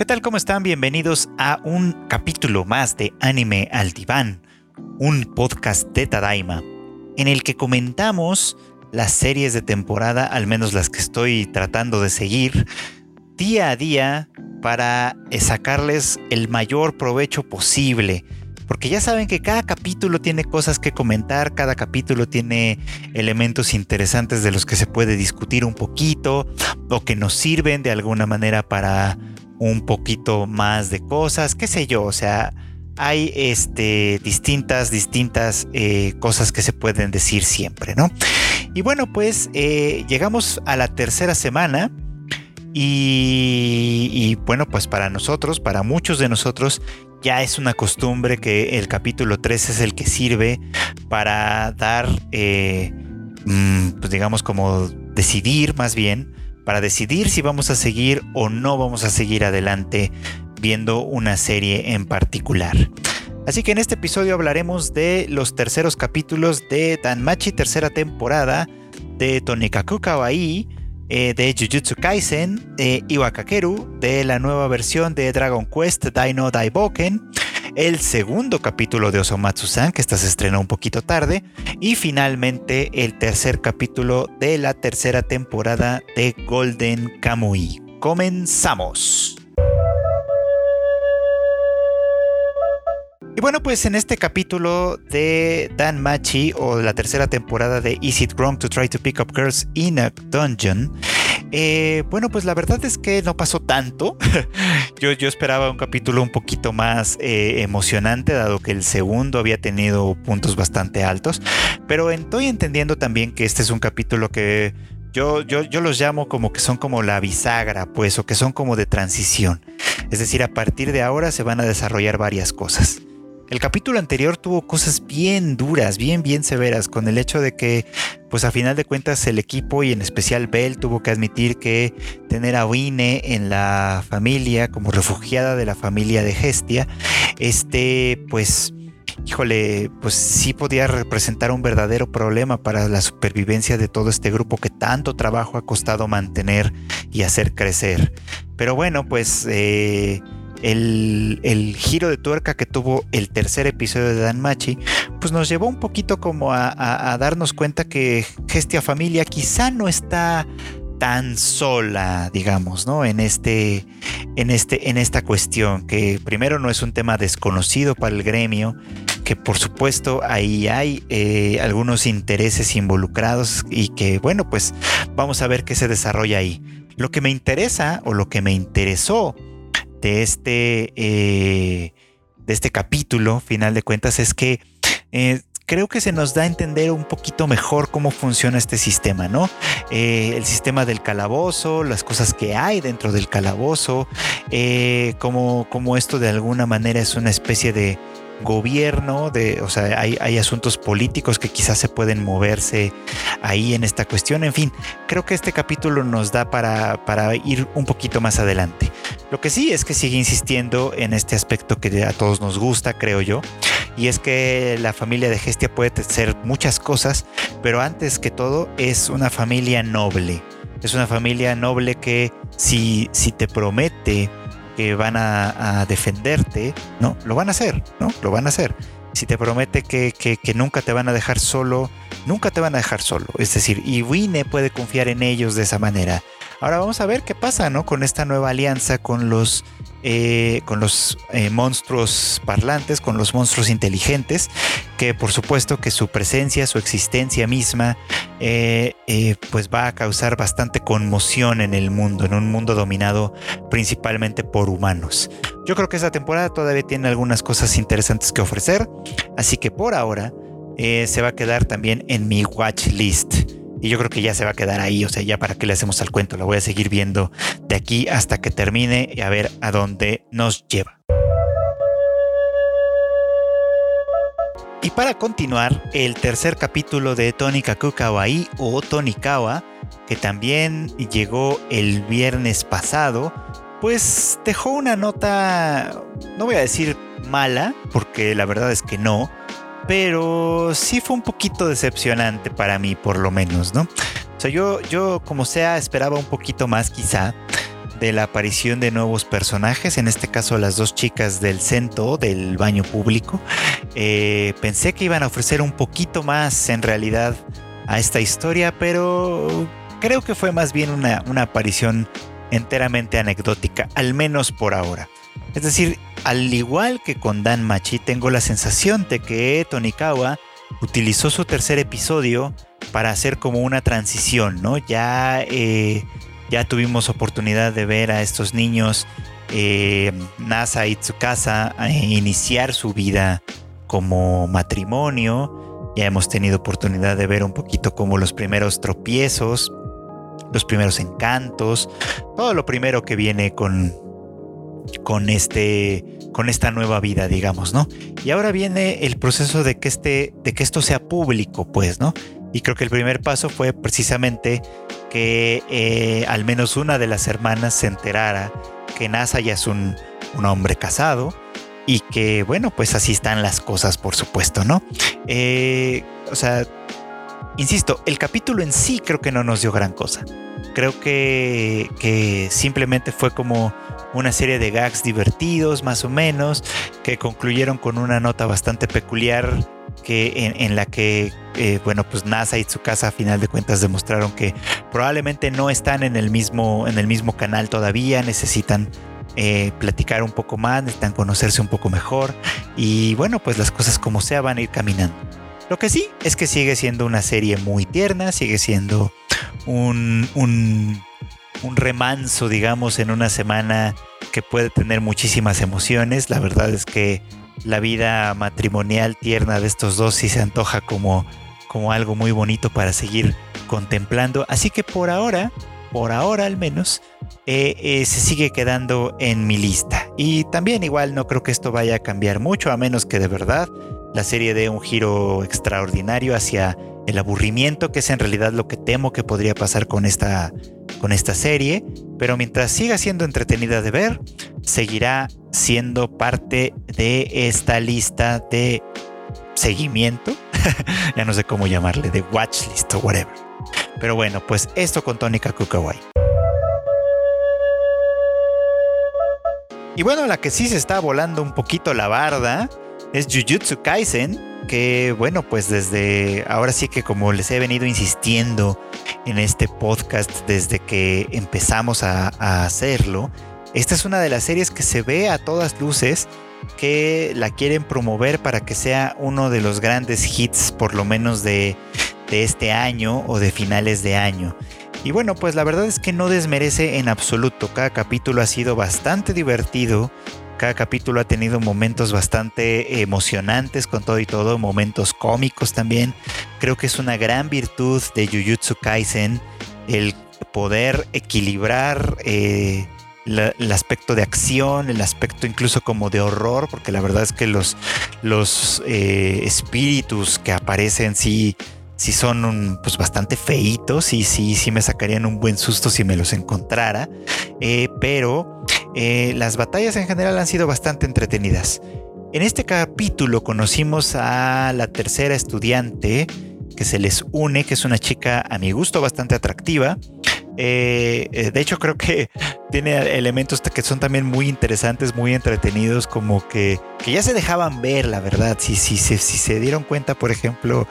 ¿Qué tal? ¿Cómo están? Bienvenidos a un capítulo más de Anime al Diván, un podcast de Tadaima, en el que comentamos las series de temporada, al menos las que estoy tratando de seguir, día a día para sacarles el mayor provecho posible. Porque ya saben que cada capítulo tiene cosas que comentar, cada capítulo tiene elementos interesantes de los que se puede discutir un poquito o que nos sirven de alguna manera para un poquito más de cosas, qué sé yo, o sea, hay este, distintas, distintas eh, cosas que se pueden decir siempre, ¿no? Y bueno, pues eh, llegamos a la tercera semana y, bueno, pues para nosotros, para muchos de nosotros, ya es una costumbre que el capítulo 3 es el que sirve para dar, eh, mm, pues digamos como decidir más bien para decidir si vamos a seguir o no vamos a seguir adelante viendo una serie en particular. Así que en este episodio hablaremos de los terceros capítulos de Danmachi tercera temporada, de Tonikaku Kawaii, eh, de Jujutsu Kaisen, de Iwakakeru, de la nueva versión de Dragon Quest Dino Daiboken, el segundo capítulo de Osomatsu-san, que esta se estrenó un poquito tarde, y finalmente el tercer capítulo de la tercera temporada de Golden Kamui. Comenzamos. Y bueno, pues en este capítulo de Dan Machi o la tercera temporada de Is It Wrong to Try to Pick Up Girls in a Dungeon, eh, bueno, pues la verdad es que no pasó tanto. yo, esperaba un capítulo un poquito más eh, emocionante, dado que el segundo había tenido puntos bastante altos. Pero estoy entendiendo también que este es un capítulo que yo, yo, yo, los llamo como que son como la bisagra, pues, o que son como de transición. Es decir, a partir de ahora se van a desarrollar varias cosas. El capítulo anterior tuvo cosas bien duras, bien, bien severas, con el hecho de que, pues a final de cuentas, el equipo y en especial Bell tuvo que admitir que tener a Wine en la familia, como refugiada de la familia de Gestia, este, pues, híjole, pues sí podía representar un verdadero problema para la supervivencia de todo este grupo que tanto trabajo ha costado mantener y hacer crecer. Pero bueno, pues... Eh, el, giro de tuerca que tuvo el tercer episodio de Dan Machi, pues nos llevó un poquito como a, darnos cuenta que Gestia Familia quizá no está tan sola, digamos, ¿no? En este, en este, en esta cuestión, que primero no es un tema desconocido para el gremio, que por supuesto ahí hay eh, algunos intereses involucrados y que, bueno, pues vamos a ver qué se desarrolla ahí. Lo que me interesa o lo que me interesó de este, eh, de este capítulo, final de cuentas, es que eh, creo que se nos da a entender un poquito mejor cómo funciona este sistema, ¿no? Eh, el sistema del calabozo, las cosas que hay dentro del calabozo, como, como esto de alguna manera es una especie de gobierno, de, o sea, hay, hay, asuntos políticos que quizás se pueden moverse ahí en esta cuestión. En fin, creo que este capítulo nos da para, para ir un poquito más adelante. Lo que sí es que sigue insistiendo en este aspecto que a todos nos gusta, creo yo, y es que la familia de Gestia puede ser muchas cosas, pero antes que todo es una familia noble. Es una familia noble que si, si te promete que van a, defenderte, ¿no? Lo van a hacer, ¿no? Lo van a hacer. Si te promete que, nunca te van a dejar solo, nunca te van a dejar solo. Es decir, y Wine puede confiar en ellos de esa manera. Ahora vamos a ver qué pasa, ¿no? Con esta nueva alianza con los, eh, con los eh, monstruos parlantes, con los monstruos inteligentes, que por supuesto que su presencia, su existencia misma, eh, pues va a causar bastante conmoción en el mundo, en un mundo dominado principalmente por humanos. Yo creo que esta temporada todavía tiene algunas cosas interesantes que ofrecer, así que por ahora se va a quedar también en mi watch list. Y yo creo que ya se va a quedar ahí, o sea, ya para qué le hacemos al cuento, lo voy a seguir viendo de aquí hasta que termine y a ver a dónde nos lleva. Y para continuar, el tercer capítulo de Tonikaku Kawaii o Tonikawa, que también llegó el viernes pasado, pues dejó una nota, no voy a decir mala, porque la verdad es que no, pero sí fue un poquito decepcionante para mí, por lo menos, ¿no? O sea, yo, yo como sea, esperaba un poquito más quizá de la aparición de nuevos personajes, en este caso las dos chicas del centro, del baño público. Eh, pensé que iban a ofrecer un poquito más en realidad a esta historia, pero creo que fue más bien una, una aparición enteramente anecdótica, al menos por ahora. Es decir, al igual que con Dan Machi, tengo la sensación de que Tonikawa utilizó su tercer episodio para hacer como una transición, ¿no? Ya, eh, ya tuvimos oportunidad de ver a estos niños, eh, Nasa y Tsukasa, iniciar su vida como matrimonio. Ya hemos tenido oportunidad de ver un poquito como los primeros tropiezos, los primeros encantos, todo lo primero que viene con, con este con esta nueva vida, digamos, ¿no? Y ahora viene el proceso de que este de que esto sea público, pues, ¿no? Y creo que el primer paso fue precisamente que eh, al menos una de las hermanas se enterara que NASA ya es un, un hombre casado y que, bueno, pues así están las cosas, por supuesto, ¿no? Eh, o sea, insisto, el capítulo en sí creo que no nos dio gran cosa. Creo que, que simplemente fue como una serie de gags divertidos, más o menos, que concluyeron con una nota bastante peculiar que en, la que, eh, bueno, pues NASA y su casa a final de cuentas demostraron que probablemente no están en el mismo, en el mismo canal todavía, necesitan eh, platicar un poco más, necesitan conocerse un poco mejor y bueno, pues las cosas como sea van a ir caminando. Lo que sí es que sigue siendo una serie muy tierna, sigue siendo un, un, un remanso, digamos, en una semana que puede tener muchísimas emociones. La verdad es que la vida matrimonial tierna de estos dos sí se antoja como, como algo muy bonito para seguir contemplando. Así que por ahora, por ahora al menos, eh, eh, se sigue quedando en mi lista. Y también igual no creo que esto vaya a cambiar mucho, a menos que de verdad la serie dé un giro extraordinario hacia el aburrimiento, que es en realidad lo que temo que podría pasar con esta, con esta serie. Pero mientras siga siendo entretenida de ver, seguirá siendo parte de esta lista de seguimiento. ya no sé cómo llamarle, de watchlist o whatever. Pero bueno, pues esto con Tónica Kukawai. Y bueno, la que sí se está volando un poquito la barda es Jujutsu Kaisen, que bueno, pues desde ahora sí que como les he venido insistiendo en este podcast desde que empezamos a, a hacerlo, esta es una de las series que se ve a todas luces que la quieren promover para que sea uno de los grandes hits, por lo menos de, este año o de finales de año. Y bueno, pues la verdad es que no desmerece en absoluto. Cada capítulo ha sido bastante divertido. Cada capítulo ha tenido momentos bastante emocionantes con todo y todo, momentos cómicos también. Creo que es una gran virtud de Jujutsu Kaisen el poder equilibrar eh, el aspecto de acción, el aspecto incluso como de horror, porque la verdad es que los, los eh, espíritus que aparecen sí, sí son pues bastante feitos y sí, sí me sacarían un buen susto si me los encontrara, eh, pero eh, las batallas en general han sido bastante entretenidas. En este capítulo conocimos a la tercera estudiante que se les une, que es una chica a mi gusto bastante atractiva, eh, eh, de hecho, creo que tiene elementos que son también muy interesantes, muy entretenidos, como que, que ya se dejaban ver, la verdad. Si, si, si, si, se dieron cuenta, por ejemplo,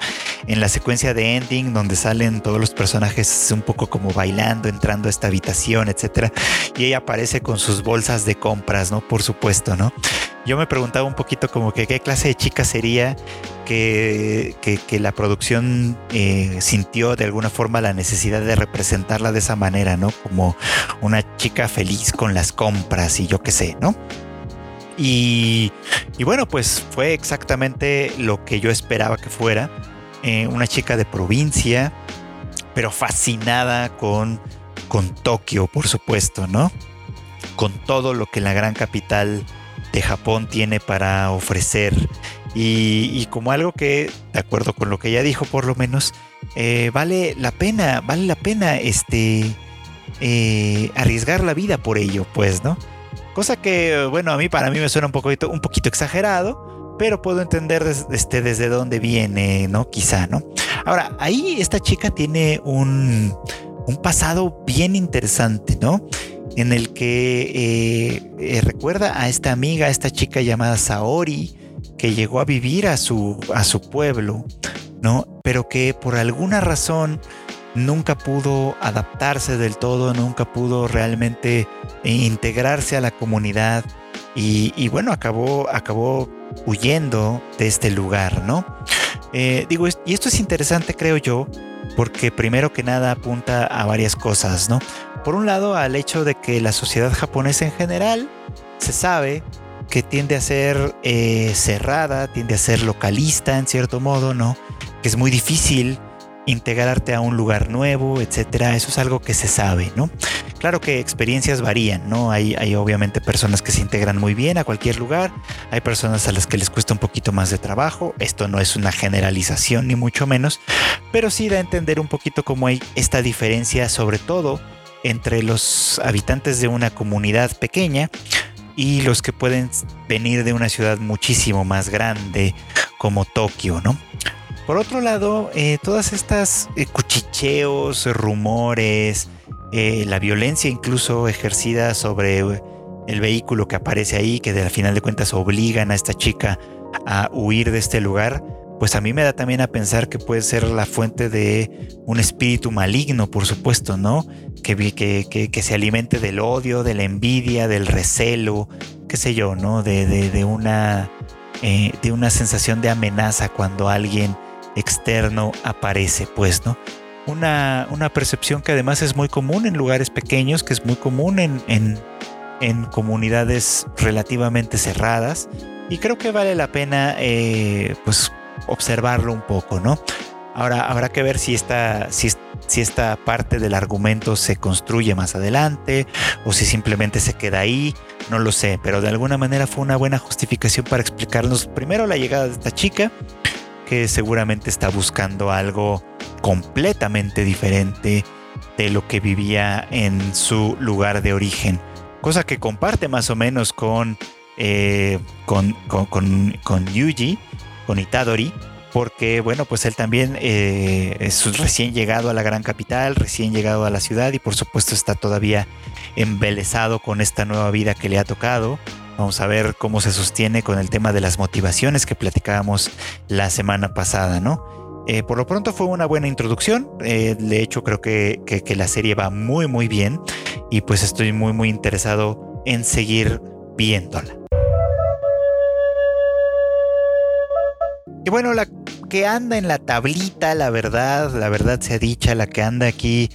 en la secuencia de ending, donde salen todos los personajes un poco como bailando, entrando a esta habitación, etcétera, y ella aparece con sus bolsas de compras, ¿no? Por supuesto, ¿no? Yo me preguntaba un poquito como que qué clase de chica sería que, que, la producción eh, sintió de alguna forma la necesidad de representarla de esa manera, ¿no? Como una chica feliz con las compras y yo qué sé, ¿no? Y, y bueno, pues fue exactamente lo que yo esperaba que fuera. Eh, una chica de provincia, pero fascinada con, con Tokio, por supuesto, ¿no? Con todo lo que la gran capital de Japón tiene para ofrecer. Y, como algo que, de acuerdo con lo que ella dijo, por lo menos, eh, vale la pena, vale la pena este, eh, arriesgar la vida por ello, pues, ¿no? Cosa que, bueno, a mí, para mí me suena un poquito, un poquito exagerado, pero puedo entender este, desde dónde viene, ¿no? Quizá, ¿no? Ahora, ahí esta chica tiene un, un pasado bien interesante, ¿no? En el que eh, recuerda a esta amiga, a esta chica llamada Saori, que llegó a vivir a su, a su pueblo, ¿no? Pero que por alguna razón nunca pudo adaptarse del todo, nunca pudo realmente integrarse a la comunidad y, bueno, acabó, acabó huyendo de este lugar, ¿no? Eh, digo, y esto es interesante, creo yo, porque primero que nada apunta a varias cosas, ¿no? Por un lado, al hecho de que la sociedad japonesa en general se sabe que tiende a ser eh, cerrada, tiende a ser localista en cierto modo, ¿no? Que es muy difícil integrarte a un lugar nuevo, etcétera. Eso es algo que se sabe, ¿no? Claro que experiencias varían, ¿no? Hay, hay obviamente personas que se integran muy bien a cualquier lugar, hay personas a las que les cuesta un poquito más de trabajo. Esto no es una generalización ni mucho menos, pero sí da a entender un poquito cómo hay esta diferencia, sobre todo entre los habitantes de una comunidad pequeña y los que pueden venir de una ciudad muchísimo más grande como Tokio, ¿no? Por otro lado, eh, todas estas eh, cuchicheos, rumores, eh, la violencia incluso ejercida sobre el vehículo que aparece ahí, que de final de cuentas obligan a esta chica a huir de este lugar, pues a mí me da también a pensar que puede ser la fuente de un espíritu maligno, por supuesto, ¿no? Que, que, que, se alimente del odio, de la envidia, del recelo, qué sé yo, ¿no? De, de, una, de una sensación de amenaza cuando alguien externo aparece, pues, ¿no? Una, una, percepción que además es muy común en lugares pequeños, que es muy común en, en, en comunidades relativamente cerradas. Y creo que vale la pena, eh, pues, observarlo un poco, ¿no? Ahora habrá que ver si esta, si, si esta parte del argumento se construye más adelante o si simplemente se queda ahí, no lo sé, pero de alguna manera fue una buena justificación para explicarnos primero la llegada de esta chica que seguramente está buscando algo completamente diferente de lo que vivía en su lugar de origen. Cosa que comparte más o menos con, eh, con, con, Yuji, con Itadori, porque bueno, pues él también eh, es recién llegado a la gran capital, recién llegado a la ciudad y por supuesto está todavía embelesado con esta nueva vida que le ha tocado. Vamos a ver cómo se sostiene con el tema de las motivaciones que platicábamos la semana pasada, ¿no? Eh, por lo pronto fue una buena introducción. Eh, de hecho, creo que, que, la serie va muy, muy bien. Y pues estoy muy, muy interesado en seguir viéndola. Y bueno, la que anda en la tablita, la verdad, la verdad se ha dicha, la que anda aquí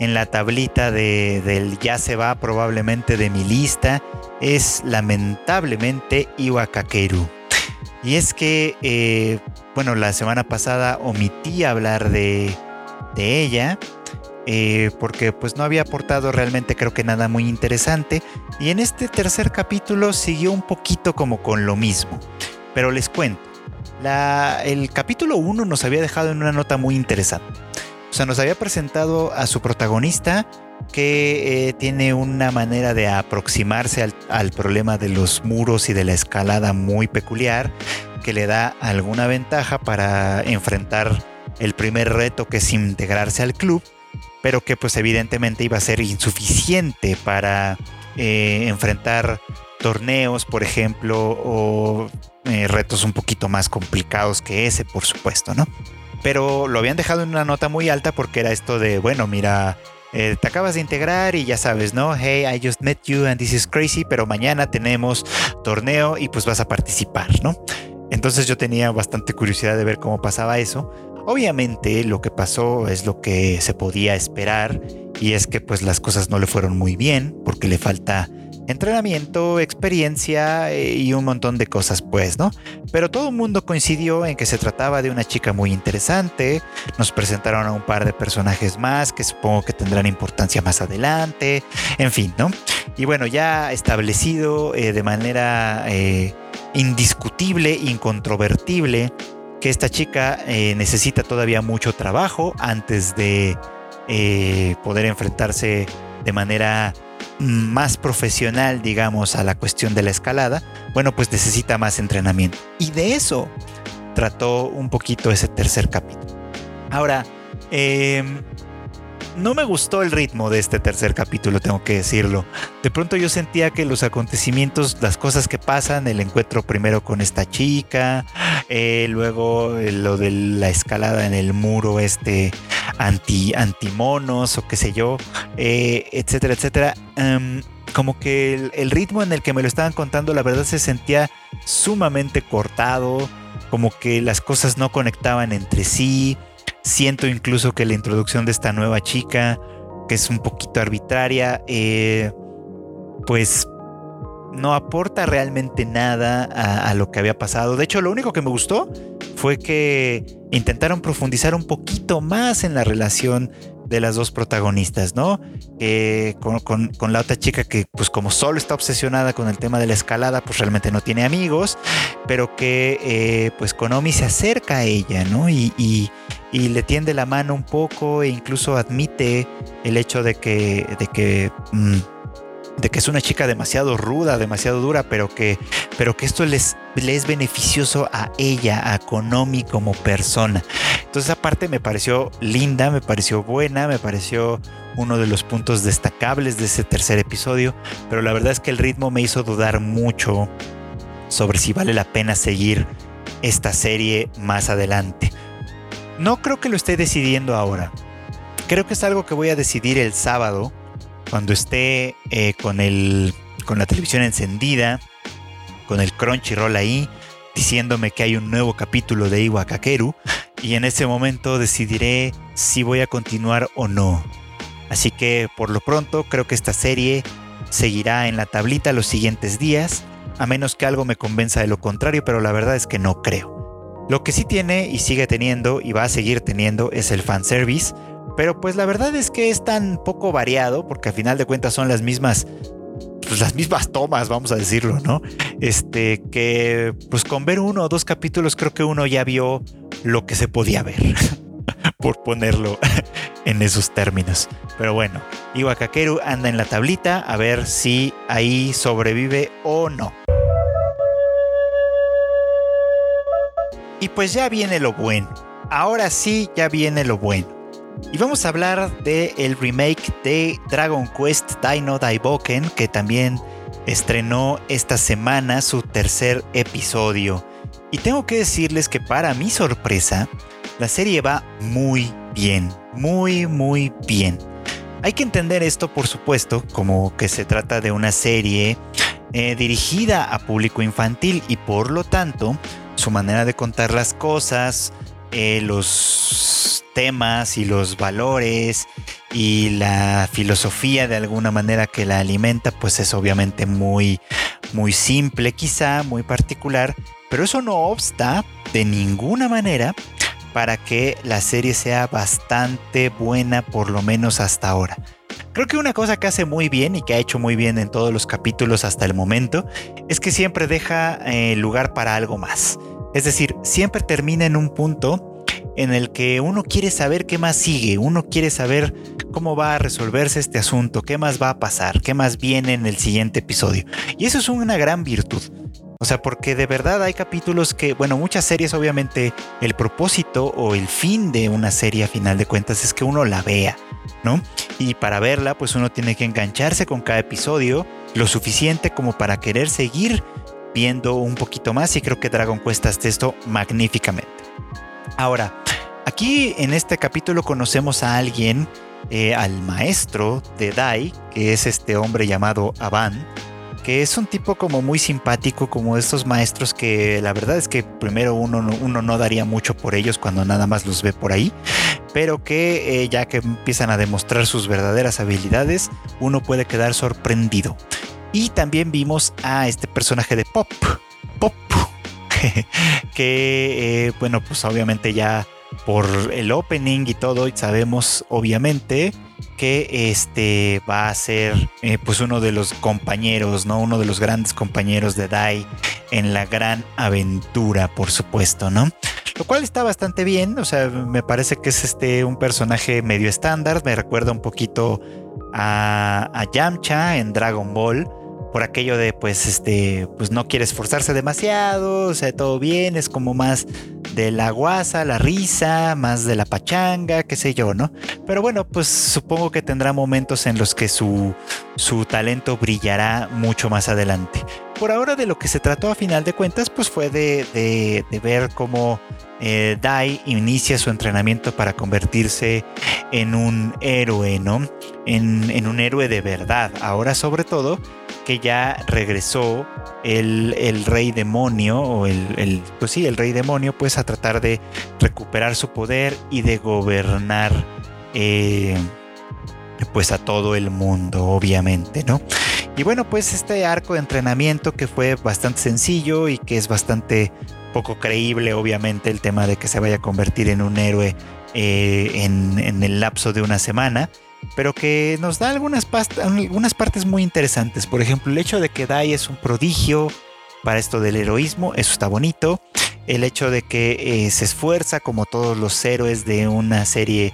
en la tablita de, del ya se va probablemente de mi lista es lamentablemente Iwakakeru. Y es que, eh, bueno, la semana pasada omití hablar de, de ella. Eh, porque pues no había aportado realmente creo que nada muy interesante y en este tercer capítulo siguió un poquito como con lo mismo pero les cuento el capítulo 1 nos había dejado en una nota muy interesante. O sea nos había presentado a su protagonista que eh, tiene una manera de aproximarse al, problema de los muros y de la escalada muy peculiar, que le da alguna ventaja para enfrentar el primer reto que es integrarse al club, pero que pues evidentemente iba a ser insuficiente para eh, enfrentar torneos, por ejemplo, o eh, retos un poquito más complicados que ese, por supuesto, ¿no? Pero lo habían dejado en una nota muy alta porque era esto de, bueno, mira, eh, te acabas de integrar y ya sabes, ¿no? Hey, I just met you and this is crazy, pero mañana tenemos torneo y pues vas a participar, ¿no? Entonces yo tenía bastante curiosidad de ver cómo pasaba eso. Obviamente lo que pasó es lo que se podía esperar y es que pues las cosas no le fueron muy bien porque le falta entrenamiento, experiencia eh, y un montón de cosas, pues, ¿no? Pero todo el mundo coincidió en que se trataba de una chica muy interesante. Nos presentaron a un par de personajes más que supongo que tendrán importancia más adelante. En fin, ¿no? Y bueno, ya establecido eh, de manera eh, indiscutible, incontrovertible, que esta chica necesita todavía mucho trabajo antes de poder enfrentarse de manera más profesional, digamos, a la cuestión de la escalada, bueno, pues necesita más entrenamiento. Y de eso trató un poquito ese tercer capítulo. Ahora, em, no me gustó el ritmo de este tercer capítulo, tengo que decirlo. De pronto yo sentía que los acontecimientos, las cosas que pasan, el encuentro primero con esta chica, eh, luego eh, lo de la escalada en el muro este anti, monos o qué sé yo, eh, etcétera, etcétera. Em, como que el, ritmo en el que me lo estaban contando, la verdad se sentía sumamente cortado, como que las cosas no conectaban entre sí. Siento incluso que la introducción de esta nueva chica, que es un poquito arbitraria, eh, pues no aporta realmente nada a, lo que había pasado. De hecho, lo único que me gustó fue que intentaron profundizar un poquito más en la relación de las dos protagonistas, ¿no? con, la otra chica que pues como solo está obsesionada con el tema de la escalada, pues realmente no tiene amigos, pero que eh, pues Konomi se acerca a ella, ¿no? Y, le tiende la mano un poco e incluso admite el hecho de que, de que mm, de que es una chica demasiado ruda, demasiado dura, pero que, pero que esto les, es beneficioso a ella, a Konomi como persona. Entonces esa parte me pareció linda, me pareció buena, me pareció uno de los puntos destacables de ese tercer episodio, pero la verdad es que el ritmo me hizo dudar mucho sobre si vale la pena seguir esta serie más adelante. No creo que lo esté decidiendo ahora. Creo que es algo que voy a decidir el sábado cuando esté eh, con, el, con la televisión encendida, con el Crunchyroll ahí, diciéndome que hay un nuevo capítulo de Iwa Kakeru, y en ese momento decidiré si voy a continuar o no. Así que por lo pronto creo que esta serie seguirá en la tablita los siguientes días, a menos que algo me convenza de lo contrario, pero la verdad es que no creo. Lo que sí tiene y sigue teniendo y va a seguir teniendo es el fanservice, pero pues la verdad es que es tan poco variado, porque al final de cuentas son las mismas, pues las mismas tomas, vamos a decirlo, ¿no? Este, que pues con ver uno o dos capítulos creo que uno ya vio lo que se podía ver, por ponerlo en esos términos. Pero bueno, Iwakakeru anda en la tablita a ver si ahí sobrevive o no. Y pues ya viene lo bueno. Ahora sí, ya viene lo bueno. Y vamos a hablar del el remake de Dragon Quest Dino Daiboken, que también estrenó esta semana su tercer episodio. Y tengo que decirles que para mi sorpresa, la serie va muy bien, muy, muy bien. Hay que entender esto, por supuesto, como que se trata de una serie eh, dirigida a público infantil y por lo tanto, su manera de contar las cosas, eh, los temas y los valores y la filosofía de alguna manera que la alimenta, pues es obviamente muy, muy simple quizá, muy particular, pero eso no obsta de ninguna manera para que la serie sea bastante buena por lo menos hasta ahora. Creo que una cosa que hace muy bien y que ha hecho muy bien en todos los capítulos hasta el momento es que siempre deja eh, lugar para algo más. Es decir, siempre termina en un punto en el que uno quiere saber qué más sigue, uno quiere saber cómo va a resolverse este asunto, qué más va a pasar, qué más viene en el siguiente episodio. Y eso es una gran virtud. O sea, porque de verdad hay capítulos que, bueno, muchas series obviamente el propósito o el fin de una serie a final de cuentas es que uno la vea, ¿no? Y para verla, pues uno tiene que engancharse con cada episodio lo suficiente como para querer seguir viendo un poquito más y creo que Dragon Quest esto magníficamente. Ahora, aquí en este capítulo conocemos a alguien, eh, al maestro de Dai, que es este hombre llamado Avan, que es un tipo como muy simpático, como estos maestros que la verdad es que primero uno, uno no daría mucho por ellos cuando nada más los ve por ahí, pero que eh, ya que empiezan a demostrar sus verdaderas habilidades, uno puede quedar sorprendido. Y también vimos a este personaje de Pop. Pop. que, eh, bueno, pues obviamente ya por el opening y todo, sabemos obviamente que este va a ser eh, pues uno de los compañeros, ¿no? Uno de los grandes compañeros de Dai en la gran aventura, por supuesto, ¿no? Lo cual está bastante bien, o sea, me parece que es este un personaje medio estándar, me recuerda un poquito a, a Yamcha en Dragon Ball por aquello de pues este pues no quiere esforzarse demasiado, o sea, todo bien, es como más de la guasa, la risa, más de la pachanga, qué sé yo, ¿no? Pero bueno, pues supongo que tendrá momentos en los que su, su talento brillará mucho más adelante. Por ahora de lo que se trató a final de cuentas, pues fue de, de, ver cómo eh, Dai inicia su entrenamiento para convertirse en un héroe, ¿no? En, en un héroe de verdad. Ahora sobre todo que ya regresó el, rey demonio, o el, pues sí, el rey demonio, pues a tratar de recuperar su poder y de gobernar eh, pues a todo el mundo, obviamente, ¿no? Y bueno, pues este arco de entrenamiento que fue bastante sencillo y que es bastante poco creíble, obviamente, el tema de que se vaya a convertir en un héroe eh, en, en el lapso de una semana pero que nos da algunas, partes muy interesantes. Por ejemplo, el hecho de que Dai es un prodigio para esto del heroísmo, eso está bonito. El hecho de que eh, se esfuerza como todos los héroes de una serie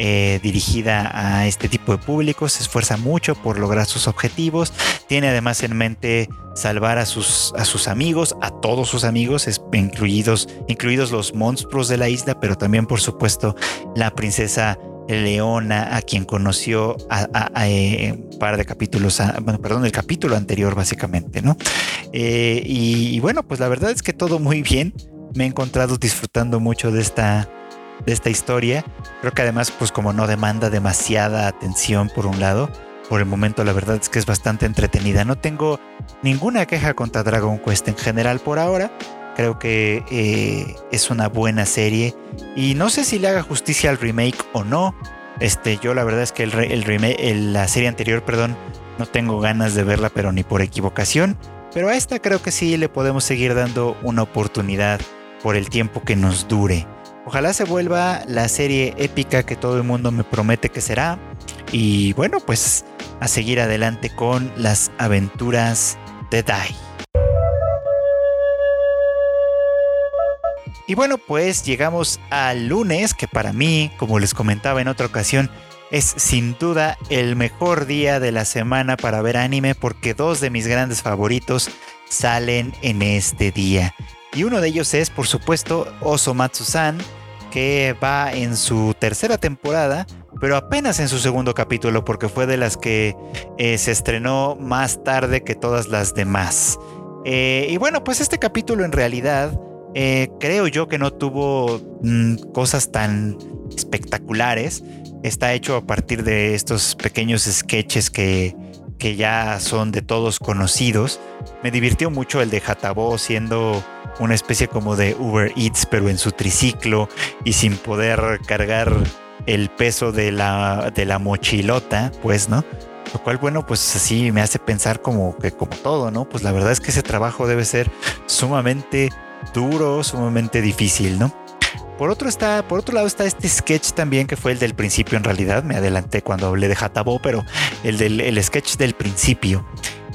eh, dirigida a este tipo de público, se esfuerza mucho por lograr sus objetivos, tiene además en mente salvar a sus, amigos, a todos sus amigos, incluidos los monstruos de la isla, pero también por supuesto la princesa Leona, a quien conoció a, eh, un par de capítulos, bueno, perdón, el capítulo anterior básicamente, ¿no? Eh, y, bueno, pues la verdad es que todo muy bien. Me he encontrado disfrutando mucho de esta, de esta historia. Creo que además, pues como no demanda demasiada atención por un lado, por el momento la verdad es que es bastante entretenida. No tengo ninguna queja contra Dragon Quest en general por ahora. Creo que eh, es una buena serie. Y no sé si le haga justicia al remake o no. Este, yo la verdad es que el, el remake, la serie anterior, perdón, no tengo ganas de verla, pero ni por equivocación. Pero a esta creo que sí le podemos seguir dando una oportunidad por el tiempo que nos dure. Ojalá se vuelva la serie épica que todo el mundo me promete que será. Y bueno, pues a seguir adelante con las aventuras de Dai. Y bueno, pues llegamos al lunes, que para mí, como les comentaba en otra ocasión, es sin duda el mejor día de la semana para ver anime porque dos de mis grandes favoritos salen en este día. Y uno de ellos es, por supuesto, Osomatsu-san, que va en su tercera temporada, pero apenas en su segundo capítulo porque fue de las que eh, se estrenó más tarde que todas las demás. Eh, y bueno, pues este capítulo en realidad eh, creo yo que no tuvo mm, cosas tan espectaculares. Está hecho a partir de estos pequeños sketches que, que ya son de todos conocidos. Me divirtió mucho el de Hatabo siendo una especie como de Uber Eats, pero en su triciclo y sin poder cargar el peso de la, de la mochilota, pues, ¿no? Lo cual, bueno, pues así me hace pensar como que como todo, ¿no? Pues la verdad es que ese trabajo debe ser sumamente duro, sumamente difícil, ¿no? Por otro, está, por otro lado está este sketch también que fue el del principio en realidad, me adelanté cuando hablé de Hatabo, pero el del el sketch del principio,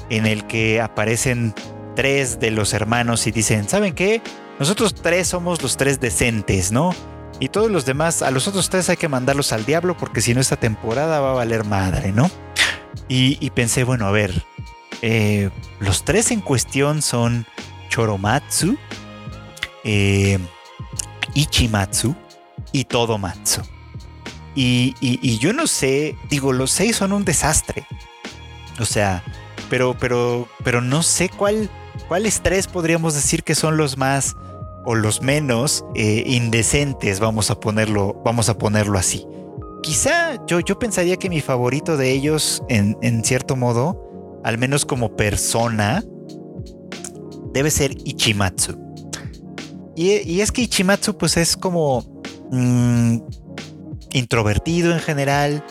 en el que aparecen tres de los hermanos y dicen, ¿saben qué? Nosotros tres somos los tres decentes, ¿no? Y todos los demás, a los otros tres hay que mandarlos al diablo porque si no esta temporada va a valer madre, ¿no? Y, pensé, bueno, a ver, eh, los tres en cuestión son Choromatsu, eh, Ichimatsu y Todomatsu. Y, y, yo no sé, digo, los seis son un desastre. O sea, pero, pero, pero no sé cuál, cuáles tres podríamos decir que son los más o los menos eh, indecentes, vamos a ponerlo, vamos a ponerlo así. Quizá yo, yo pensaría que mi favorito de ellos, en cierto modo, al menos como persona, debe ser Ichimatsu. Y, es que Ichimatsu pues es como mm, introvertido en general,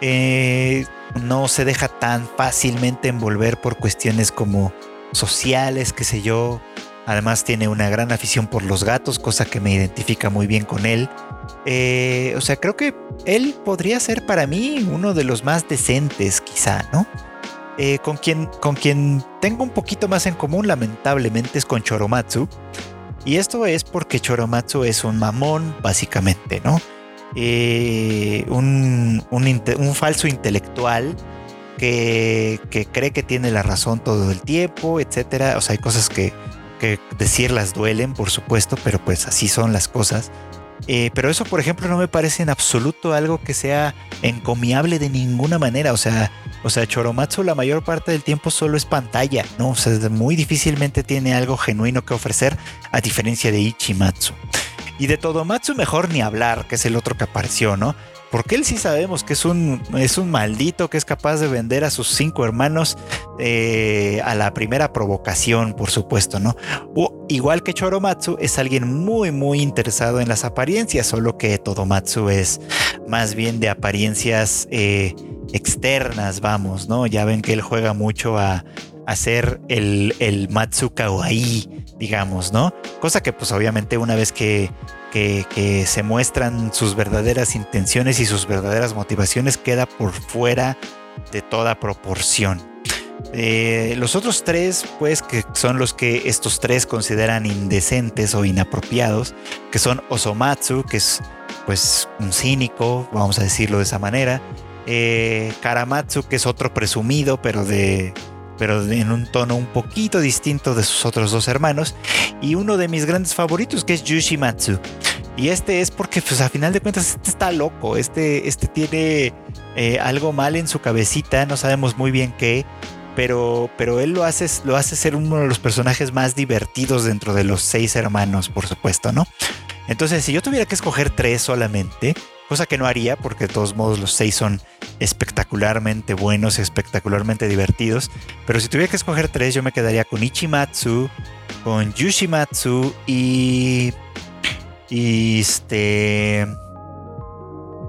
eh, no se deja tan fácilmente envolver por cuestiones como sociales, qué sé yo. Además tiene una gran afición por los gatos, cosa que me identifica muy bien con él. Eh, o sea, creo que él podría ser para mí uno de los más decentes, quizá, ¿no? Eh, con, quien, con quien tengo un poquito más en común, lamentablemente, es con Choromatsu. Y esto es porque Choromatsu es un mamón, básicamente, ¿no? Eh, un, falso intelectual que, cree que tiene la razón todo el tiempo, etcétera. O sea, hay cosas que, que decirlas duelen, por supuesto, pero pues así son las cosas. Eh, pero eso, por ejemplo, no me parece en absoluto algo que sea encomiable de ninguna manera. O sea, o sea, Choromatsu la mayor parte del tiempo solo es pantalla, ¿no? O sea, muy difícilmente tiene algo genuino que ofrecer, a diferencia de Ichimatsu. Y de Todomatsu mejor ni hablar, que es el otro que apareció, ¿no? Porque él sí sabemos que es un, es un maldito que es capaz de vender a sus cinco hermanos eh, a la primera provocación, por supuesto, ¿no? O, igual que Choromatsu, es alguien muy, muy interesado en las apariencias, solo que Todomatsu es más bien de apariencias eh, externas, vamos, ¿no? Ya ven que él juega mucho a, hacer el, el Matsu Kawaii, digamos, ¿no? Cosa que pues obviamente una vez que que, se muestran sus verdaderas intenciones y sus verdaderas motivaciones queda por fuera de toda proporción. Eh, los otros tres, pues, que son los que estos tres consideran indecentes o inapropiados, que son Osomatsu, que es pues un cínico, vamos a decirlo de esa manera, eh, Karamatsu, que es otro presumido, pero de pero en un tono un poquito distinto de sus otros dos hermanos, y uno de mis grandes favoritos que es Yushimatsu. Y este es porque, pues a final de cuentas, este está loco, este, este tiene eh, algo mal en su cabecita, no sabemos muy bien qué, pero, pero él lo hace, lo hace ser uno de los personajes más divertidos dentro de los seis hermanos, por supuesto, ¿no? Entonces, si yo tuviera que escoger tres solamente, cosa que no haría porque de todos modos los seis son espectacularmente buenos, espectacularmente divertidos, pero si tuviera que escoger tres yo me quedaría con Ichimatsu, con Yushimatsu y... y este...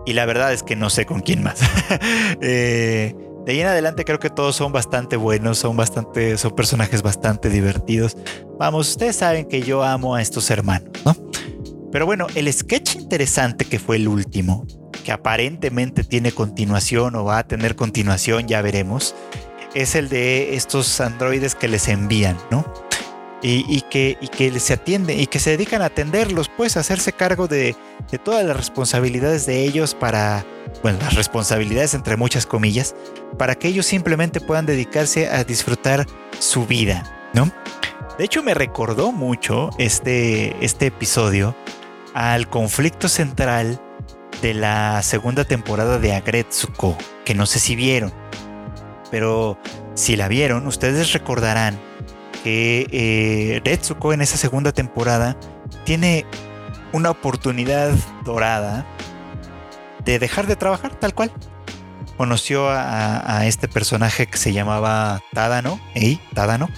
Y la verdad es que no sé con quién más. eh, de ahí en adelante creo que todos son bastante buenos, son bastante, son personajes bastante divertidos. Vamos, ustedes saben que yo amo a estos hermanos, ¿no? Pero bueno, el sketch interesante que fue el último, que aparentemente tiene continuación o va a tener continuación, ya veremos, es el de estos androides que les envían, ¿no? Y, que, y se atienden y que se dedican a atenderlos, pues a hacerse cargo de, de todas las responsabilidades de ellos para, bueno, las responsabilidades entre muchas comillas, para que ellos simplemente puedan dedicarse a disfrutar su vida, ¿no? De hecho, me recordó mucho este, este episodio al conflicto central de la segunda temporada de Agretsuko, que no sé si vieron, pero si la vieron, ustedes recordarán que eh, Retsuko en esa segunda temporada tiene una oportunidad dorada de dejar de trabajar tal cual. Conoció a, este personaje que se llamaba Tadano, Tadano,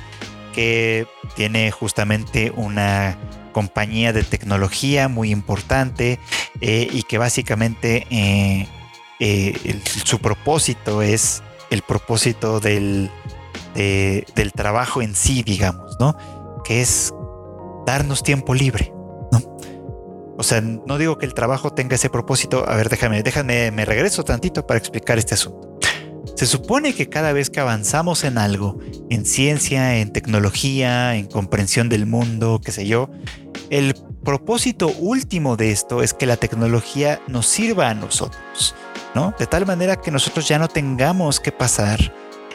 que tiene justamente una compañía de tecnología muy importante eh, y que básicamente eh, eh, su propósito es el propósito del, del trabajo en sí, digamos, ¿no? Que es darnos tiempo libre, ¿no? O sea, no digo que el trabajo tenga ese propósito. A ver, déjame, déjame, me regreso tantito para explicar este asunto. Se supone que cada vez que avanzamos en algo, en ciencia, en tecnología, en comprensión del mundo, qué sé yo, el propósito último de esto es que la tecnología nos sirva a nosotros, ¿no? De tal manera que nosotros ya no tengamos que pasar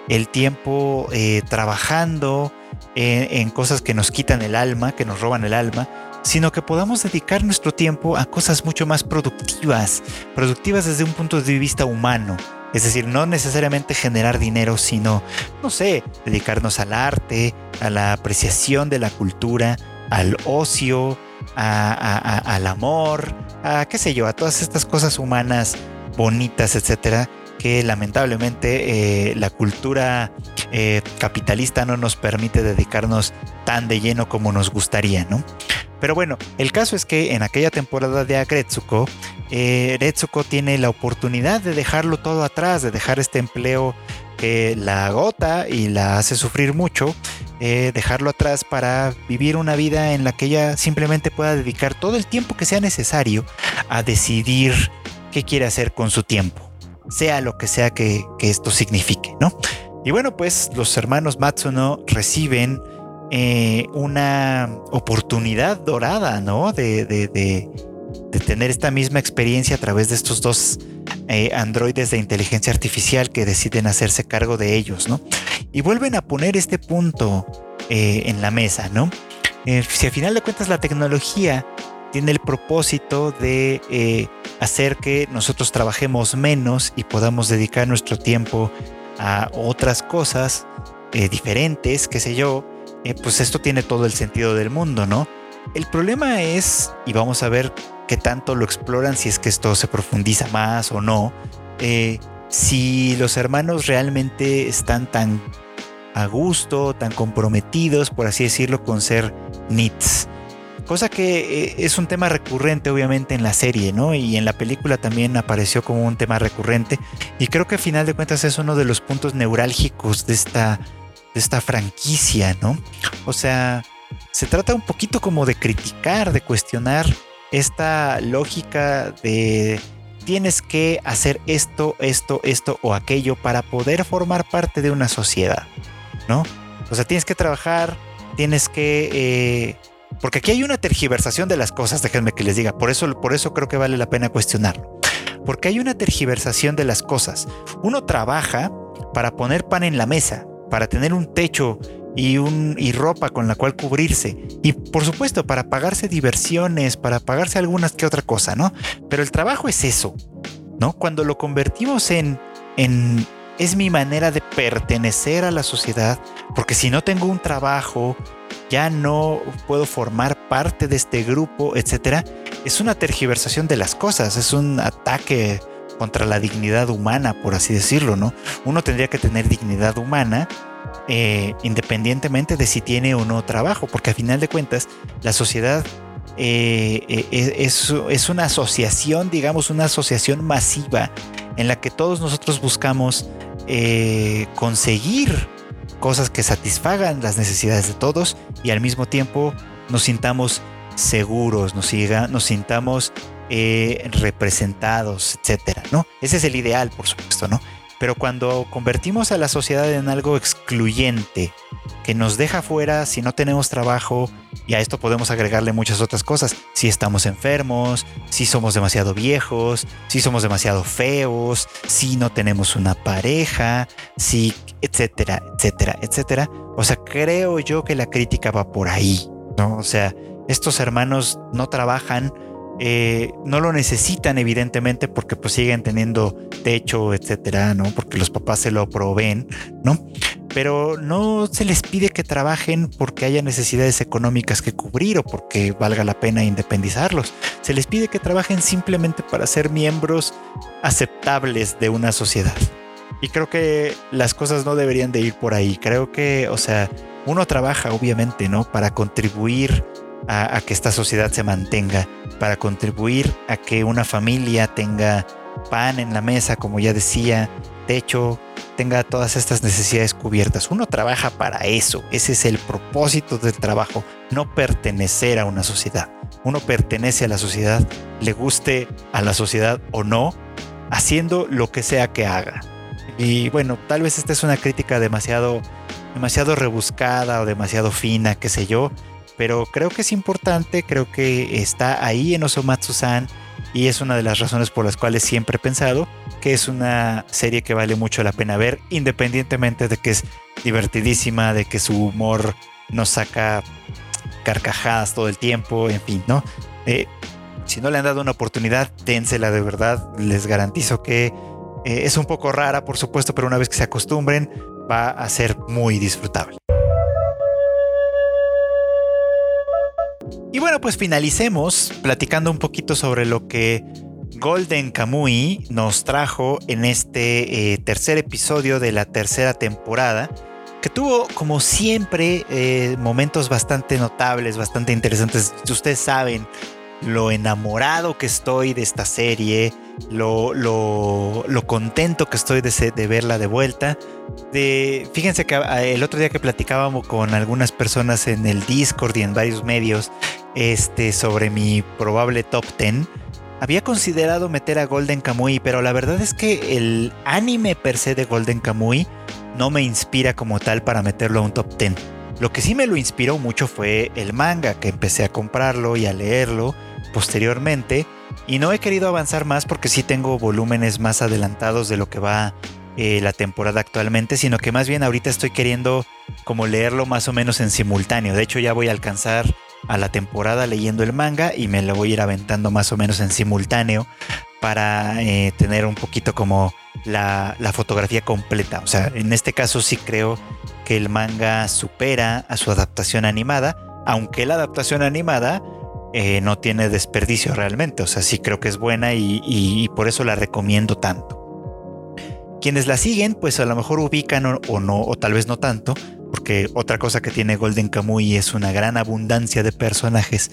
el tiempo eh, trabajando en, cosas que nos quitan el alma, que nos roban el alma, sino que podamos dedicar nuestro tiempo a cosas mucho más productivas, productivas desde un punto de vista humano. Es decir, no necesariamente generar dinero, sino, no sé, dedicarnos al arte, a la apreciación de la cultura, al ocio, al amor, a qué sé yo, a todas estas cosas humanas bonitas, etcétera, que lamentablemente eh, la cultura eh, capitalista no nos permite dedicarnos tan de lleno como nos gustaría, ¿no? Pero bueno, el caso es que en aquella temporada de Agretsuko, eh, Retsuko tiene la oportunidad de dejarlo todo atrás, de dejar este empleo que la agota y la hace sufrir mucho, eh, dejarlo atrás para vivir una vida en la que ella simplemente pueda dedicar todo el tiempo que sea necesario a decidir qué quiere hacer con su tiempo, sea lo que sea que, esto signifique, ¿no? Y bueno, pues los hermanos Matsuno reciben eh, una oportunidad dorada, ¿no? De, de, tener esta misma experiencia a través de estos dos eh, androides de inteligencia artificial que deciden hacerse cargo de ellos, ¿no? Y vuelven a poner este punto eh, en la mesa, ¿no? Eh, si al final de cuentas la tecnología tiene el propósito de hacer que nosotros trabajemos menos y podamos dedicar nuestro tiempo a otras cosas diferentes, qué sé yo, pues esto tiene todo el sentido del mundo, ¿no? El problema es, y vamos a ver qué tanto lo exploran, si es que esto se profundiza más o no, si los hermanos realmente están tan a gusto, tan comprometidos, por así decirlo, con ser nits. Cosa que eh, es un tema recurrente obviamente en la serie, ¿no? Y en la película también apareció como un tema recurrente. Y creo que a final de cuentas es uno de los puntos neurálgicos de esta, de esta franquicia, ¿no? O sea, se trata un poquito como de criticar, de cuestionar esta lógica de tienes que hacer esto, esto, esto o aquello para poder formar parte de una sociedad. ¿no? O sea, tienes que trabajar, tienes que... Eh, porque aquí hay una tergiversación de las cosas, déjenme que les diga, por eso, por eso creo que vale la pena cuestionarlo. Porque hay una tergiversación de las cosas. Uno trabaja para poner pan en la mesa, para tener un techo y, un, y ropa con la cual cubrirse. Y por supuesto, para pagarse diversiones, para pagarse algunas que otra cosa, ¿no? Pero el trabajo es eso, ¿no? Cuando lo convertimos en, en es mi manera de pertenecer a la sociedad, porque si no tengo un trabajo, ya no puedo formar parte de este grupo, etcétera. Es una tergiversación de las cosas, es un ataque contra la dignidad humana, por así decirlo, ¿no? Uno tendría que tener dignidad humana eh, independientemente de si tiene o no trabajo, porque a final de cuentas la sociedad eh, eh, es, una asociación, digamos, una asociación masiva en la que todos nosotros buscamos eh, conseguir cosas que satisfagan las necesidades de todos y al mismo tiempo nos sintamos seguros, nos, nos sintamos representados, etcétera, ¿no? Ese es el ideal, por supuesto, ¿no? Pero cuando convertimos a la sociedad en algo excluyente, que nos deja fuera si no tenemos trabajo, y a esto podemos agregarle muchas otras cosas, si estamos enfermos, si somos demasiado viejos, si somos demasiado feos, si no tenemos una pareja, si, etcétera, etcétera, etcétera. O sea, creo yo que la crítica va por ahí, ¿no? O sea, estos hermanos no trabajan eh, no lo necesitan evidentemente porque pues siguen teniendo techo, etcétera, ¿no? Porque los papás se lo proveen, ¿no? Pero no se les pide que trabajen porque haya necesidades económicas que cubrir o porque valga la pena independizarlos. Se les pide que trabajen simplemente para ser miembros aceptables de una sociedad. Y creo que las cosas no deberían de ir por ahí. Creo que, o sea, uno trabaja obviamente, ¿no? Para contribuir a, que esta sociedad se mantenga, para contribuir a que una familia tenga pan en la mesa, como ya decía, techo, tenga todas estas necesidades cubiertas. Uno trabaja para eso, ese es el propósito del trabajo, no pertenecer a una sociedad. Uno pertenece a la sociedad, le guste a la sociedad o no, haciendo lo que sea que haga. Y bueno, tal vez esta es una crítica demasiado, demasiado rebuscada o demasiado fina, qué sé yo, pero creo que es importante, creo que está ahí en Osomatsu-san y es una de las razones por las cuales siempre he pensado que es una serie que vale mucho la pena ver, independientemente de que es divertidísima, de que su humor nos saca carcajadas todo el tiempo, en fin, ¿no? Eh, si no le han dado una oportunidad, dénsela de verdad, les garantizo que eh, es un poco rara, por supuesto, pero una vez que se acostumbren, va a ser muy disfrutable. Y bueno, pues finalicemos platicando un poquito sobre lo que Golden Kamui nos trajo en este eh, tercer episodio de la tercera temporada, que tuvo como siempre eh, momentos bastante notables, bastante interesantes. Ustedes saben lo enamorado que estoy de esta serie, lo, lo, contento que estoy de, de, verla de vuelta. De, fíjense que ah, el otro día que platicábamos con algunas personas en el Discord y en varios medios este, sobre mi probable top 10, había considerado meter a Golden Kamuy, pero la verdad es que el anime per se de Golden Kamuy no me inspira como tal para meterlo a un top 10. Lo que sí me lo inspiró mucho fue el manga, que empecé a comprarlo y a leerlo posteriormente. Y no he querido avanzar más porque sí tengo volúmenes más adelantados de lo que va eh, la temporada actualmente, sino que más bien ahorita estoy queriendo como leerlo más o menos en simultáneo. De hecho, ya voy a alcanzar a la temporada leyendo el manga y me lo voy a ir aventando más o menos en simultáneo para eh, tener un poquito como la, fotografía completa. O sea, en este caso sí creo que el manga supera a su adaptación animada, aunque la adaptación animada eh, no tiene desperdicio realmente. O sea, sí creo que es buena y, por eso la recomiendo tanto. Quienes la siguen, pues a lo mejor ubican o no, o tal vez no tanto, porque otra cosa que tiene Golden Kamuy es una gran abundancia de personajes.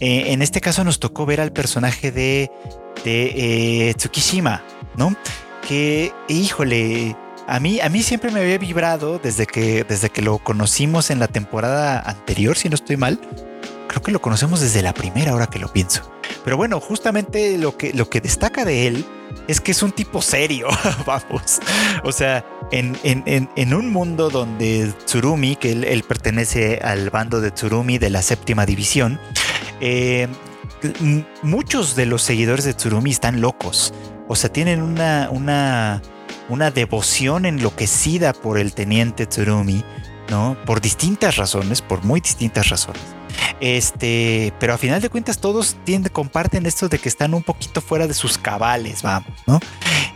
Eh, en este caso nos tocó ver al personaje de, eh, Tsukishima, ¿no? Que, híjole, a mí, a mí siempre me había vibrado desde que, desde que lo conocimos en la temporada anterior, si no estoy mal. Creo que lo conocemos desde la primera, ahora que lo pienso. Pero bueno, justamente lo que, lo que destaca de él es que es un tipo serio, vamos. O sea, en, un mundo donde Tsurumi, que él, pertenece al bando de Tsurumi de la séptima división, eh, muchos de los seguidores de Tsurumi están locos. O sea, tienen una, una, una devoción enloquecida por el teniente Tsurumi, ¿no? Por distintas razones, por muy distintas razones. Este, pero a final de cuentas todos tienden, comparten esto de que están un poquito fuera de sus cabales, vamos, ¿no?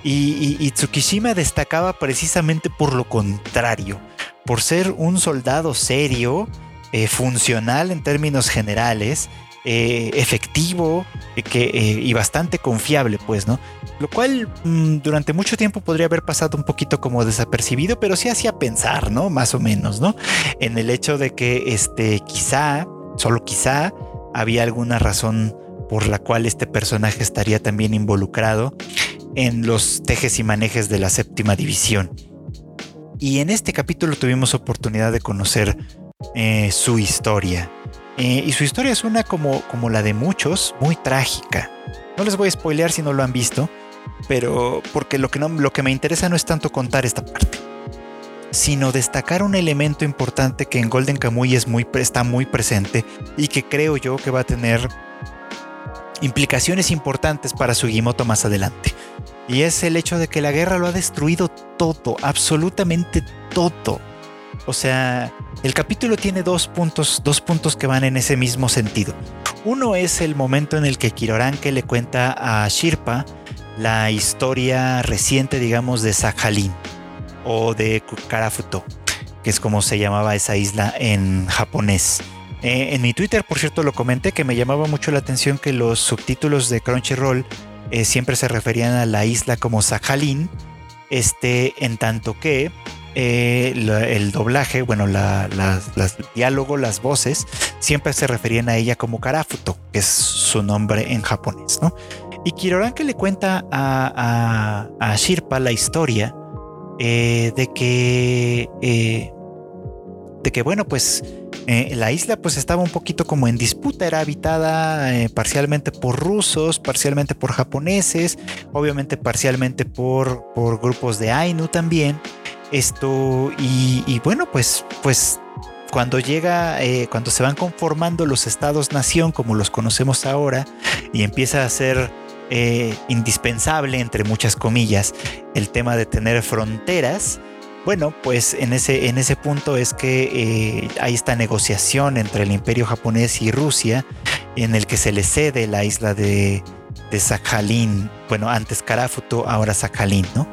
Y, Tsukishima destacaba precisamente por lo contrario, por ser un soldado serio, eh, funcional en términos generales, eh, efectivo eh, que, y bastante confiable, pues, ¿no? Lo cual mm, durante mucho tiempo podría haber pasado un poquito como desapercibido, pero sí hacía pensar, ¿no? Más o menos, ¿no? En el hecho de que, este, quizá Solo quizá había alguna razón por la cual este personaje estaría también involucrado en los tejes y manejes de la séptima división. Y en este capítulo tuvimos oportunidad de conocer eh, su historia. Eh, y su historia es una como, como la de muchos, muy trágica. No les voy a spoilear si no lo han visto, pero porque lo que, no, lo que me interesa no es tanto contar esta parte sino destacar un elemento importante que en Golden Kamuy es muy, está muy presente y que creo yo que va a tener implicaciones importantes para Sugimoto más adelante. Y es el hecho de que la guerra lo ha destruido todo, absolutamente todo. O sea, el capítulo tiene dos puntos, dos puntos que van en ese mismo sentido. Uno es el momento en el que Kiroranke le cuenta a Shirpa la historia reciente, digamos, de Sakhalin o de Karafuto, que es como se llamaba esa isla en japonés. Eh, en mi Twitter, por cierto, lo comenté que me llamaba mucho la atención que los subtítulos de Crunchyroll eh, siempre se referían a la isla como Sakhalin, este, en tanto que eh, el doblaje, bueno, la, diálogo, las voces, siempre se referían a ella como Karafuto, que es su nombre en japonés, ¿no? Y Kiroranke le cuenta a, a Shirpa la historia eh, de que, eh, de que bueno, pues eh, la isla pues estaba un poquito como en disputa, era habitada parcialmente por rusos, parcialmente por japoneses, obviamente parcialmente por, por grupos de Ainu también. Esto, y, bueno, pues, pues cuando llega, cuando se van conformando los estados-nación como los conocemos ahora y empieza a ser eh, indispensable, entre muchas comillas, el tema de tener fronteras. Bueno, pues en ese, en ese punto es que eh, hay esta negociación entre el imperio japonés y Rusia, en el que se le cede la isla de, Sakhalin, bueno, antes Karafuto, ahora Sakhalin, ¿no?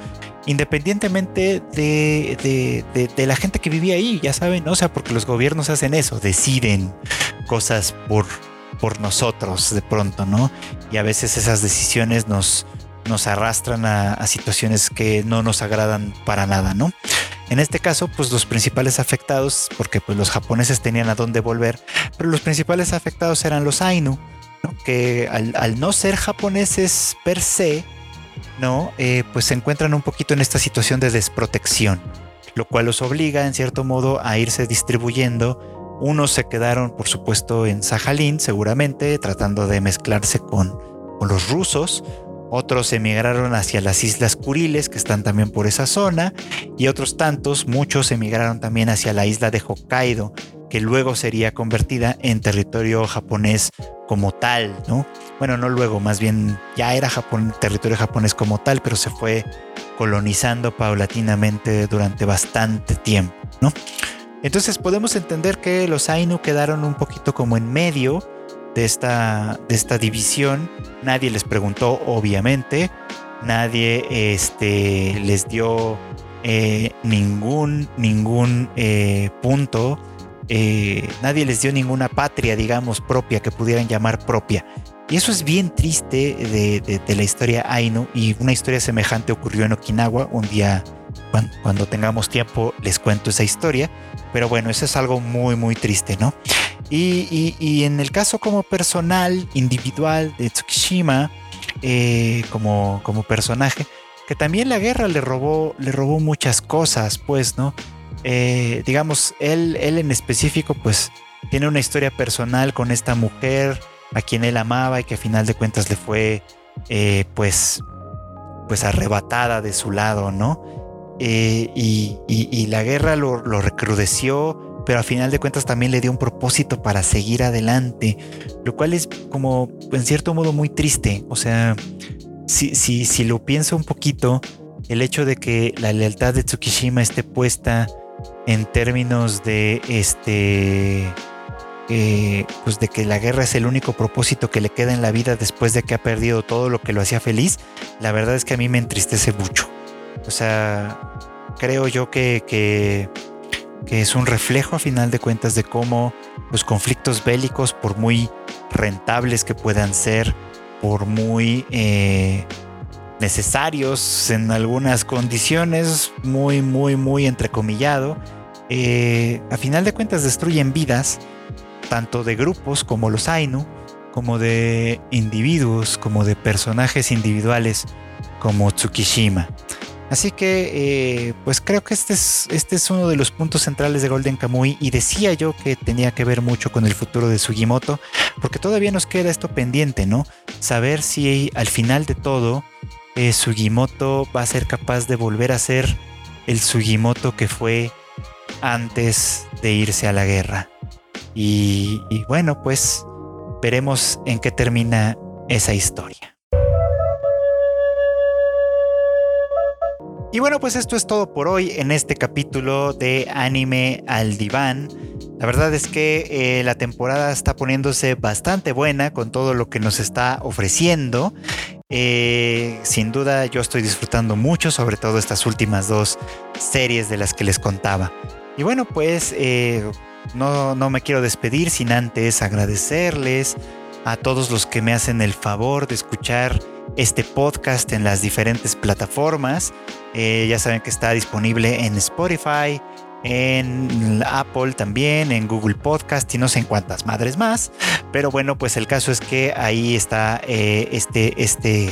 Independientemente de, de, de, la gente que vivía ahí, ya saben, ¿no? o sea, porque los gobiernos hacen eso, deciden cosas por, por nosotros de pronto, ¿no? Y a veces esas decisiones nos, nos arrastran a, situaciones que no nos agradan para nada, ¿no? En este caso, pues los principales afectados, porque pues los japoneses tenían a dónde volver, pero los principales afectados eran los Ainu, que al, no ser japoneses per se, ¿no? Eh, pues se encuentran un poquito en esta situación de desprotección, lo cual los obliga en cierto modo a irse distribuyendo unos se quedaron, por supuesto, en Sajalín, seguramente, tratando de mezclarse con, los rusos. Otros emigraron hacia las Islas Kuriles, que están también por esa zona. Y otros tantos, muchos emigraron también hacia la isla de Hokkaido, que luego sería convertida en territorio japonés como tal, ¿no? Bueno, no luego, más bien ya era territorio japonés como tal, pero se fue colonizando paulatinamente durante bastante tiempo, ¿no? Entonces podemos entender que los Ainu quedaron un poquito como en medio de esta, de esta división. Nadie les preguntó, obviamente. Nadie este, les dio eh, ningún, ningún eh, punto. Eh, nadie les dio ninguna patria, digamos, propia que pudieran llamar propia. Y eso es bien triste de, la historia Ainu y una historia semejante ocurrió en Okinawa. Un día, cuando, tengamos tiempo, les cuento esa historia. Pero bueno, eso es algo muy, muy triste, ¿no? Y, en el caso como personal, individual de Tsukishima, eh, como, como personaje, que también la guerra le robó, le robó muchas cosas, pues, ¿no? Eh, digamos, él, él en específico, pues, tiene una historia personal con esta mujer a quien él amaba y que a final de cuentas le fue eh, pues, pues arrebatada de su lado, ¿no? Eh, y, la guerra lo, recrudeció, pero a final de cuentas también le dio un propósito para seguir adelante, lo cual es como en cierto modo muy triste. O sea, si, si, si lo pienso un poquito, el hecho de que la lealtad de Tsukishima esté puesta en términos de este eh, pues de que la guerra es el único propósito que le queda en la vida después de que ha perdido todo lo que lo hacía feliz, la verdad es que a mí me entristece mucho. O sea, creo yo que, que, es un reflejo a final de cuentas de cómo los conflictos bélicos, por muy rentables que puedan ser, por muy eh, necesarios en algunas condiciones, muy, muy, muy entrecomillado, eh, a final de cuentas destruyen vidas tanto de grupos como los Ainu, como de individuos, como de personajes individuales como Tsukishima. Así que, eh, pues creo que este es, este es uno de los puntos centrales de Golden Kamuy y decía yo que tenía que ver mucho con el futuro de Sugimoto, porque todavía nos queda esto pendiente, ¿no? Saber si al final de todo eh, Sugimoto va a ser capaz de volver a ser el Sugimoto que fue antes de irse a la guerra. Y, bueno, pues veremos en qué termina esa historia. Y bueno, pues esto es todo por hoy en este capítulo de Anime al Diván. La verdad es que eh, la temporada está poniéndose bastante buena con todo lo que nos está ofreciendo. Eh, sin duda yo estoy disfrutando mucho, sobre todo estas últimas dos series de las que les contaba. Y bueno, pues eh, no, no me quiero despedir sin antes agradecerles a todos los que me hacen el favor de escuchar este podcast en las diferentes plataformas. Eh, ya saben que está disponible en Spotify, en Apple también, en Google Podcast y no sé en cuántas madres más. Pero bueno, pues el caso es que ahí está eh, este, este,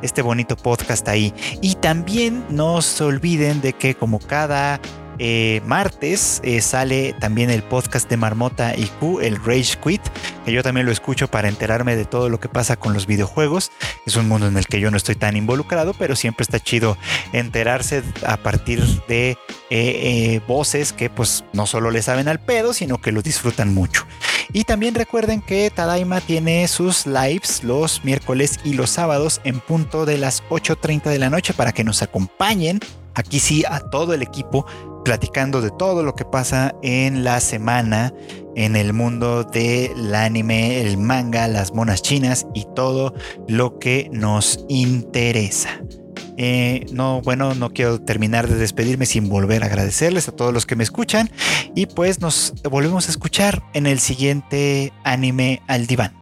este bonito podcast ahí. Y también no se olviden de que como cada eh, martes eh, sale también el podcast de Marmota y Q, el Rage Quit, que yo también lo escucho para enterarme de todo lo que pasa con los videojuegos. Es un mundo en el que yo no estoy tan involucrado, pero siempre está chido enterarse a partir de eh, voces que pues no solo le saben al pedo, sino que lo disfrutan mucho. Y también recuerden que Tadaima tiene sus lives los miércoles y los sábados en punto de las 8.30 de la noche para que nos acompañen aquí sí a todo el equipo platicando de todo lo que pasa en la semana en el mundo del anime, el manga, las monas chinas y todo lo que nos interesa. Eh, no, bueno, no quiero terminar de despedirme sin volver a agradecerles a todos los que me escuchan y pues nos volvemos a escuchar en el siguiente anime al diván.